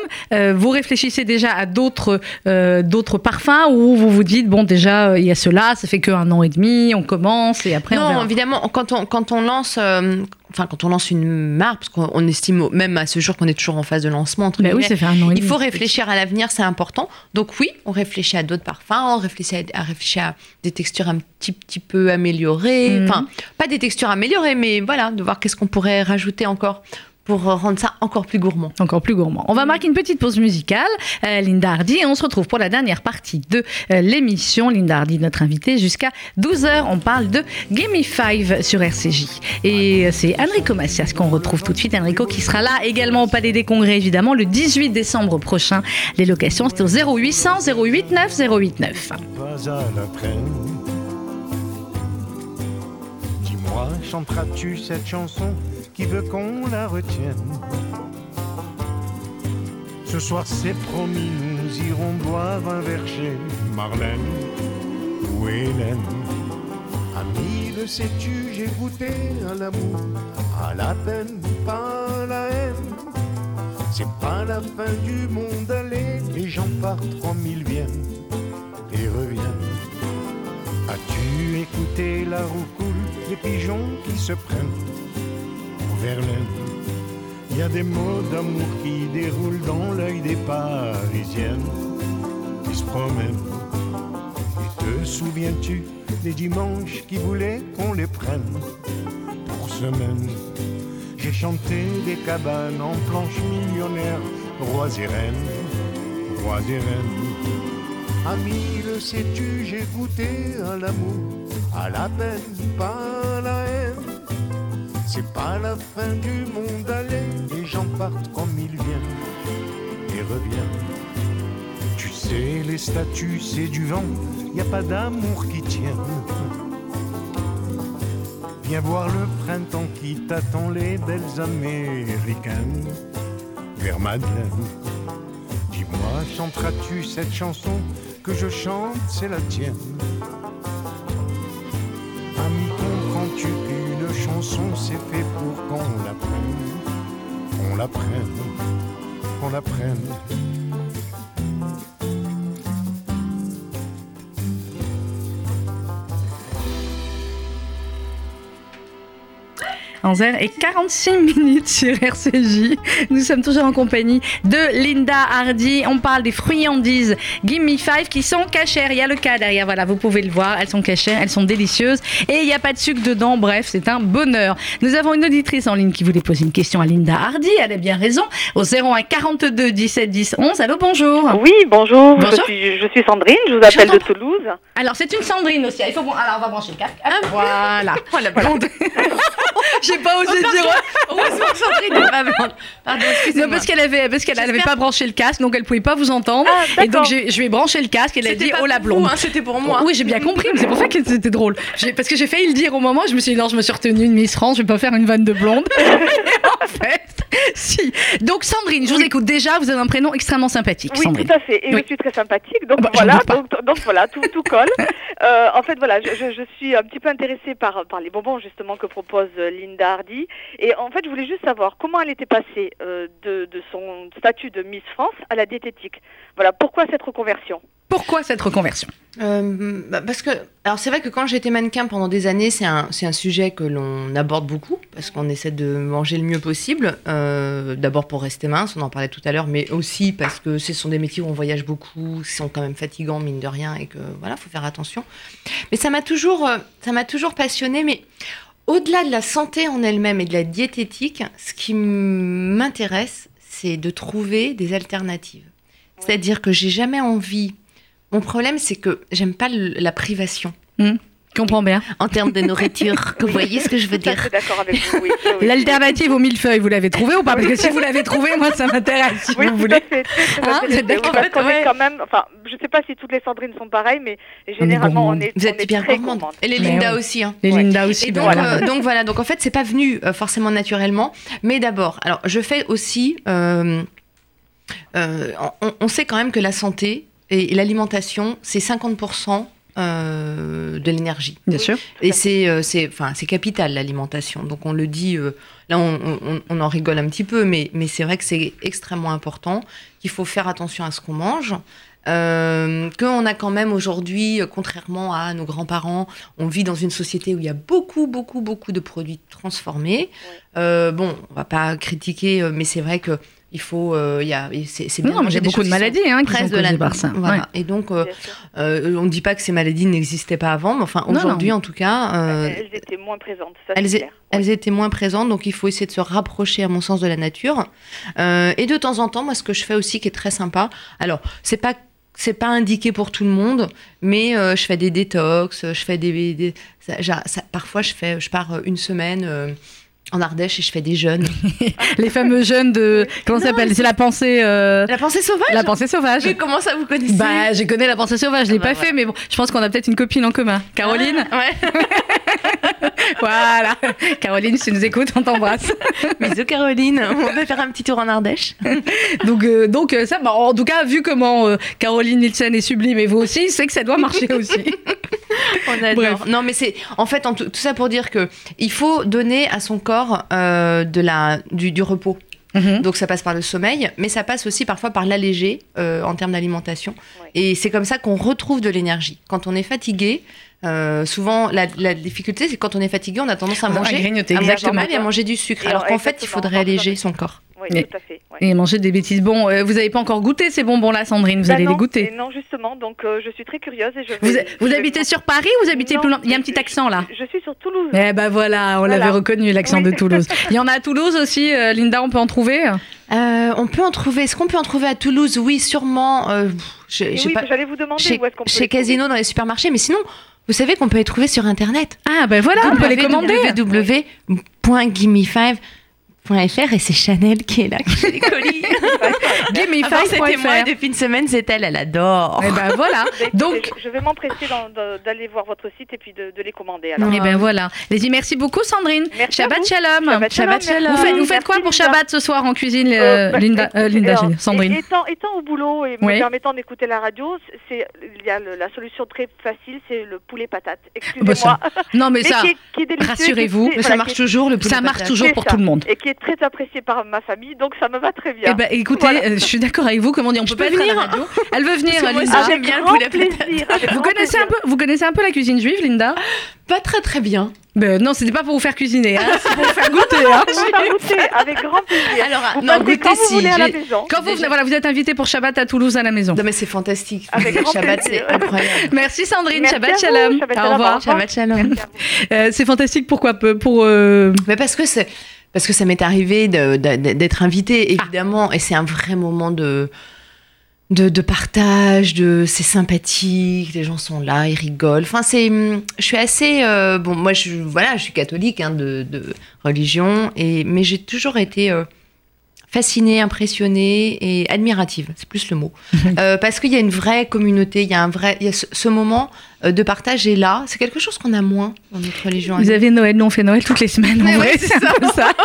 Vous réfléchissez déjà à d'autres, d'autres parfums ou vous vous dites bon déjà euh, il y a cela, ça fait que un an et demi, on commence et après on Non, verra. évidemment, quand on, quand on lance. euh, Enfin, quand on lance une marque, parce qu'on on estime même à ce jour qu'on est toujours en phase de lancement, entre Bah oui, guillemets, ça fait un an et il faut réfléchir à l'avenir, c'est important. Donc oui, on réfléchit à d'autres parfums, on réfléchit à, à réfléchir à des textures un petit, petit peu améliorées. Mhm. Enfin, pas des textures améliorées, mais voilà, de voir qu'est-ce qu'on pourrait rajouter encore pour euh, rendre ça encore plus gourmand. Encore plus gourmand. On va marquer une petite pause musicale, euh, Linda Hardy, et on se retrouve pour la dernière partie de euh, l'émission. Linda Hardy, notre invitée, jusqu'à 12h. On parle de Gimme 5 sur RCJ. Et euh, c'est Enrico Macias qu'on retrouve tout de suite. Enrico qui sera là également au Palais des Congrès, évidemment, le 18 décembre prochain. Les locations, c'est au 0800 089 089. pas à la traîne. Dis-moi, chanteras-tu cette chanson? Qui veut qu'on la retienne Ce soir c'est promis, nous irons boire un verre chez Marlène ou Hélène. Ami, le sais-tu, j'ai goûté à l'amour, à la peine, pas à la haine. C'est pas la fin du monde, allez, les gens partent, trois mille viennent et reviennent. As-tu écouté la roue coule, les pigeons qui se prennent? Il y a des mots d'amour qui déroulent dans l'œil des Parisiennes qui se promènent. Et Te souviens-tu des dimanches qui voulaient qu'on les prenne? Pour semaine J'ai chanté des cabanes en planches millionnaires, rois et reines, rois et reines. Ami, le sais-tu, j'ai goûté à l'amour, à la peine, pas. C'est pas la fin du monde, allez, les gens partent comme ils viennent et reviennent. Tu sais, les statues, c'est du vent, y a pas d'amour qui tienne. Viens voir le printemps qui t'attend, les belles américaines, vers Madeleine. Dis-moi, chanteras-tu cette chanson que je chante, c'est la tienne chanson, c'est fait pour qu'on l'apprenne, qu'on l'apprenne, qu'on l'apprenne 11h46 minutes sur RCJ. Nous sommes toujours en compagnie de Linda Hardy. On parle des friandises Gimme Five qui sont cachères. Il y a le cas derrière, voilà, vous pouvez le voir. Elles sont cachères, elles sont délicieuses et il n'y a pas de sucre dedans. Bref, c'est un bonheur. Nous avons une auditrice en ligne qui voulait poser une question à Linda Hardy. Elle a bien raison. Au 01 42 17 10 11. Allô, bonjour. Oui, bonjour. Bonjour. Je, suis, je suis Sandrine, je vous appelle de. Toulouse. Alors, c'est une Sandrine aussi. Il faut... bon- Alors, on va brancher le casque. Hop, voilà. La blonde. J'ai pas osé dire. Heureusement que Sandrine n'est pas. Pardon, Non, parce qu'elle avait, parce qu'elle n'avait pas branché le casque, donc elle pouvait pas vous entendre. Ah, et donc je lui ai branché le casque et elle a dit oh la blonde. hein, C'était pour moi. Oui, j'ai bien compris, mais c'est pour ça que c'était drôle. Parce que j'ai failli le dire au moment, je me suis dit non, je me suis retenue une Miss France, je vais pas faire une vanne de blonde. en fait, si. Donc Sandrine, je vous écoute déjà, vous avez un prénom extrêmement sympathique, Oui, Sandrine. tout à fait. Et Oui. je suis très sympathique. Donc Ah bah, voilà, donc, donc voilà, tout, tout colle. Euh, en fait, voilà, je, je, je suis un petit peu intéressée par, par les bonbons justement que propose euh, Linda Hardy. Et en fait, je voulais juste savoir comment elle était passée euh, de, de son statut de Miss France à la diététique. Voilà, pourquoi cette reconversion? Pourquoi cette reconversion? Euh, bah, parce que, alors c'est vrai que quand j'étais mannequin pendant des années, c'est un, un sujet que l'on aborde beaucoup, parce qu'on essaie de manger le mieux possible. Euh, D'abord pour rester mince, on en parlait tout à l'heure, mais aussi parce que ce sont des métiers où on voyage beaucoup, qui sont quand même fatigants, mine de rien, et que voilà, faut faire attention. Mais ça m'a toujours, euh, ça m'a toujours passionné, mais au-delà de la santé en elle-même et de la diététique, ce qui m'intéresse, c'est de trouver des alternatives. C'est-à-dire que j'ai jamais envie. Mon problème, c'est que j'aime pas le- la privation Je comprends bien. en termes de nourriture. vous voyez ce que je veux dire fait d'accord avec vous. Oui, oui, oui. L'alternative au millefeuille, vous l'avez trouvée ou pas? Parce que si vous l'avez trouvée, moi ça m'intéresse. Si Oui, vous tout voulez. fait. Hein, intéressée. c'est d'accord. Oui, parce qu'on Ouais. est quand même, enfin, je sais pas si toutes les Sandrines sont pareilles, mais généralement on est, Vous on êtes est bien très gourmande. gourmande. Et les Linda aussi. Hein. Les Ouais. Linda aussi, Et donc, voilà. euh, donc voilà, donc en fait, c'est pas venu euh, forcément naturellement, mais d'abord, alors je fais aussi, euh, euh, on, on sait quand même que la santé et, l'alimentation, c'est 50% euh, de l'énergie. Bien sûr. Et c'est euh, c'est enfin c'est capital l'alimentation. Donc on le dit euh, là on, on- on en rigole un petit peu mais mais c'est vrai que c'est extrêmement important qu'il faut faire attention à ce qu'on mange. Euh, qu'on a quand même aujourd'hui, euh, contrairement à nos grands-parents, on vit dans une société où il y a beaucoup, beaucoup, beaucoup de produits transformés. Euh, bon, on va pas critiquer, mais c'est vrai que il faut, euh, il y a, c'est c'est bien. Non, j'ai beaucoup de maladies hein, qui sont de la par ça. Voilà. Ouais. Et donc, euh, euh, on ne dit pas que ces maladies n'existaient pas avant, mais enfin aujourd'hui non. en tout cas, euh, Elles étaient moins présentes, ça elles, é- elles étaient moins présentes, donc il faut essayer de se rapprocher, à mon sens, de la nature. Euh, et de temps en temps, moi, ce que je fais aussi, qui est très sympa, alors, c'est pas c'est pas indiqué pour tout le monde, mais euh, je fais des détox, je fais des, des- ça- j'a- ça- parfois je fais, je pars une semaine euh, en Ardèche et je fais des jeûnes. Les fameux jeunes de. Comment ça s'appelle? C'est la pensée. euh, La pensée sauvage? La pensée sauvage. Mais comment ça vous connaissez? Bah, je connais la pensée sauvage, je l'ai Ah bah, pas voilà. fait, mais bon, je pense qu'on a peut-être une copine en commun. Caroline Ouais. Voilà. Caroline, si tu nous écoutes, on t'embrasse. Bisous Caroline, on va faire un petit tour en Ardèche. Donc, euh, donc euh, ça, bah, en tout cas, vu comment euh, Caroline Nielsen est sublime et vous aussi, c'est que ça doit marcher aussi. On adore. Bref. Non, mais c'est en fait en tout, tout ça pour dire que il faut donner à son corps euh, de la du, du repos. Mhm. Donc ça passe par le sommeil, mais ça passe aussi parfois par l'alléger euh, en termes d'alimentation. Ouais. Et c'est comme ça qu'on retrouve de l'énergie. Quand on est fatigué, euh, souvent la, la difficulté c'est quand on est fatigué, on a tendance à À manger, grignoter, à manger exactement. mal et à manger du sucre. Et alors alors, qu'en fait, il faudrait alléger son corps. Oui, Mais- tout à fait. ouais. Et manger des bêtises. Bon, euh, vous n'avez pas encore goûté ces bonbons-là, Sandrine. Vous Bah allez non, les goûter. Non, justement, donc euh, je suis très curieuse et je vais. Vous, habitez sur Paris ou vous habitez Non, plus loin? Il y a un petit accent là. Je suis sur Toulouse. Eh ben voilà, on Voilà. l'avait reconnu l'accent Oui. de Toulouse. Il y en a à Toulouse aussi, euh, Linda, on peut en trouver? Euh, on peut en trouver. Est-ce qu'on peut en trouver à Toulouse? Oui, sûrement. Euh, je, sais oui, pas. j'allais vous demander Chez, où est-ce qu'on peut chez. Casino dans les supermarchés, mais sinon, vous savez qu'on peut les trouver sur Internet. Ah ben voilà, on peut les commander. www.gimmify.fr et c'est Chanel qui est là, qui fait les colis. C'était moi et depuis une semaine, c'est elle, elle adore. Eh ben voilà. Écoutez, Donc, je vais m'empresser d'aller voir votre site et puis de, de les commander. Alors. eh ben voilà. Les merci beaucoup, Sandrine. Merci Shabbat vous. shalom. Shabbat shalom. Vous faites, vous faites quoi pour Linda. Shabbat ce soir en cuisine, Euh, euh, bah, Linda, euh, Linda, alors, Sandrine? et- Étant, étant au boulot et Oui. me permettant d'écouter la radio, c'est il y a le- la solution très facile, c'est le poulet patate. Bah, Excusez-moi. Non mais Mais ça, rassurez-vous, ça marche toujours, le poulet ça marche toujours pour tout le monde. Et qui est très apprécié par ma famille, donc ça me va très bien. Eh ben, écoutez, Voilà. euh, je suis d'accord avec vous. Comment on dit, on peut peux pas être à la venir radio. Elle veut venir, Linda. aussi, j'aime bien le plaisir, Vous connaissez un peu, vous connaissez un peu la cuisine juive, Linda? Pas très très bien. Ben, Non, c'était pas pour vous faire cuisiner, hein, c'est pour vous faire goûter. hein. Vous goûter avec grand plaisir. Alors, vous non, goûter quand vous si, voulez à la j'ai- maison. Quand vous voilà, vous êtes invité pour Shabbat à Toulouse à la maison. Non mais c'est fantastique. Avec Shabbat, c'est incroyable. Merci Sandrine, Merci Shabbat vous, Shalom. Shabbat Au Shalom, revoir. au revoir. Shabbat shalom. Vous. Euh, c'est fantastique, pourquoi Pour euh, Mais parce que c'est parce que ça m'est arrivé d'être invitée évidemment et c'est un vrai moment de de, de partage, de c'est sympathique, les gens sont là, ils rigolent. Enfin c'est hum, je suis assez euh, bon moi je voilà, je suis catholique hein, de, de religion et mais j'ai toujours été euh, fascinée, impressionnée et admirative, c'est plus le mot. Euh, parce qu'il y a une vraie communauté, il y a un vrai il y a ce, ce moment de partage est là, c'est quelque chose qu'on a moins dans notre religion. vous avez Noël, nous on fait Noël toutes les semaines. En Mais vrai, ouais, c'est un peu ça.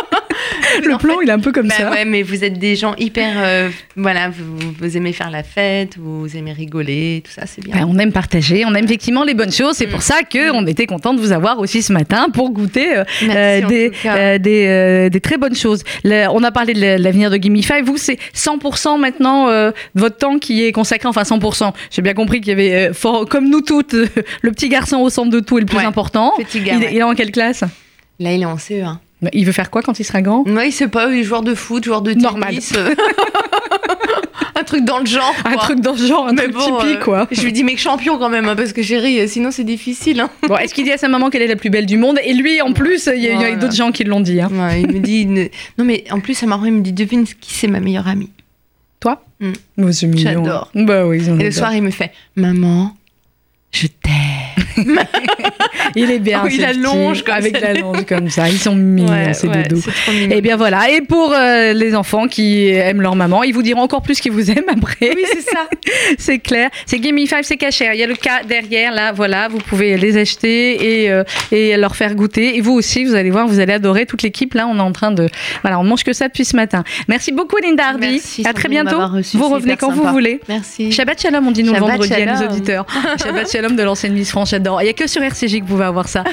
Le En plan, il est un peu comme Bah ça. ouais, mais vous êtes des gens hyper. euh, voilà, vous, vous aimez faire la fête, vous aimez rigoler, tout ça, c'est bien. Ben, on aime partager, on aime effectivement les bonnes choses. C'est Mm. pour ça que on était content de vous avoir aussi ce matin pour goûter euh, Merci, euh, des, euh, euh, très bonnes choses. Le- on a parlé de la- l'avenir de Gimmify. Vous, c'est 100% maintenant euh, de votre temps qui est consacré. Enfin, 100%. J'ai bien compris qu'il y avait, euh, fort, comme nous toutes, le petit garçon au centre de tout est le plus Ouais. important. Petit gars. Il, est- ouais. il est en quelle classe Là, il est en CE1. Il veut faire quoi quand il sera grand Ouais, il sait pas, il est joueur de foot, joueur de tennis. Normal. euh, un truc dans le genre. Un truc dans ce genre, un Mais truc bon, typique, euh, quoi. Je lui dis, mec, champion quand même, hein, parce que chérie, euh, sinon c'est difficile. Hein. Bon, est-ce qu'il dit à sa maman qu'elle est la plus belle du monde? Et lui, en plus, il y a, d'autres gens qui l'ont dit. hein. Ouais, il me dit. Non, mais en plus, c'est marrant, il me dit, devine qui c'est ma meilleure amie. Toi? Mm. Oh, C'est mignon. J'adore. Bah oui, Et le soir, il me fait, maman, je t'aime. Il est bien. Oh, il allonge comme avec ça. la longe comme ça. Ils sont mignons, Ouais, ces ouais, doudous. Et bien voilà. Et pour euh, les enfants qui aiment leur maman, ils vous diront encore plus qu'ils vous aiment après. Oui, c'est ça. c'est clair. C'est Gimme 5, c'est caché. Il y a le cas derrière, là, voilà. Vous pouvez les acheter et, euh, et leur faire goûter. Et vous aussi, vous allez voir, vous allez adorer. Toute l'équipe, là, on est en train de. Voilà, on mange que ça depuis ce matin. Merci beaucoup, Linda Hardy. Merci, à très bientôt. Vous revenez quand vous voulez. Merci. Shabbat Shalom, on dit nous Shabbat vendredi à nos Shalom. auditeurs. Shabbat Shalom de l'ancienne Miss France, Il n'y a que sur RCJ que vous pouvez avoir ça.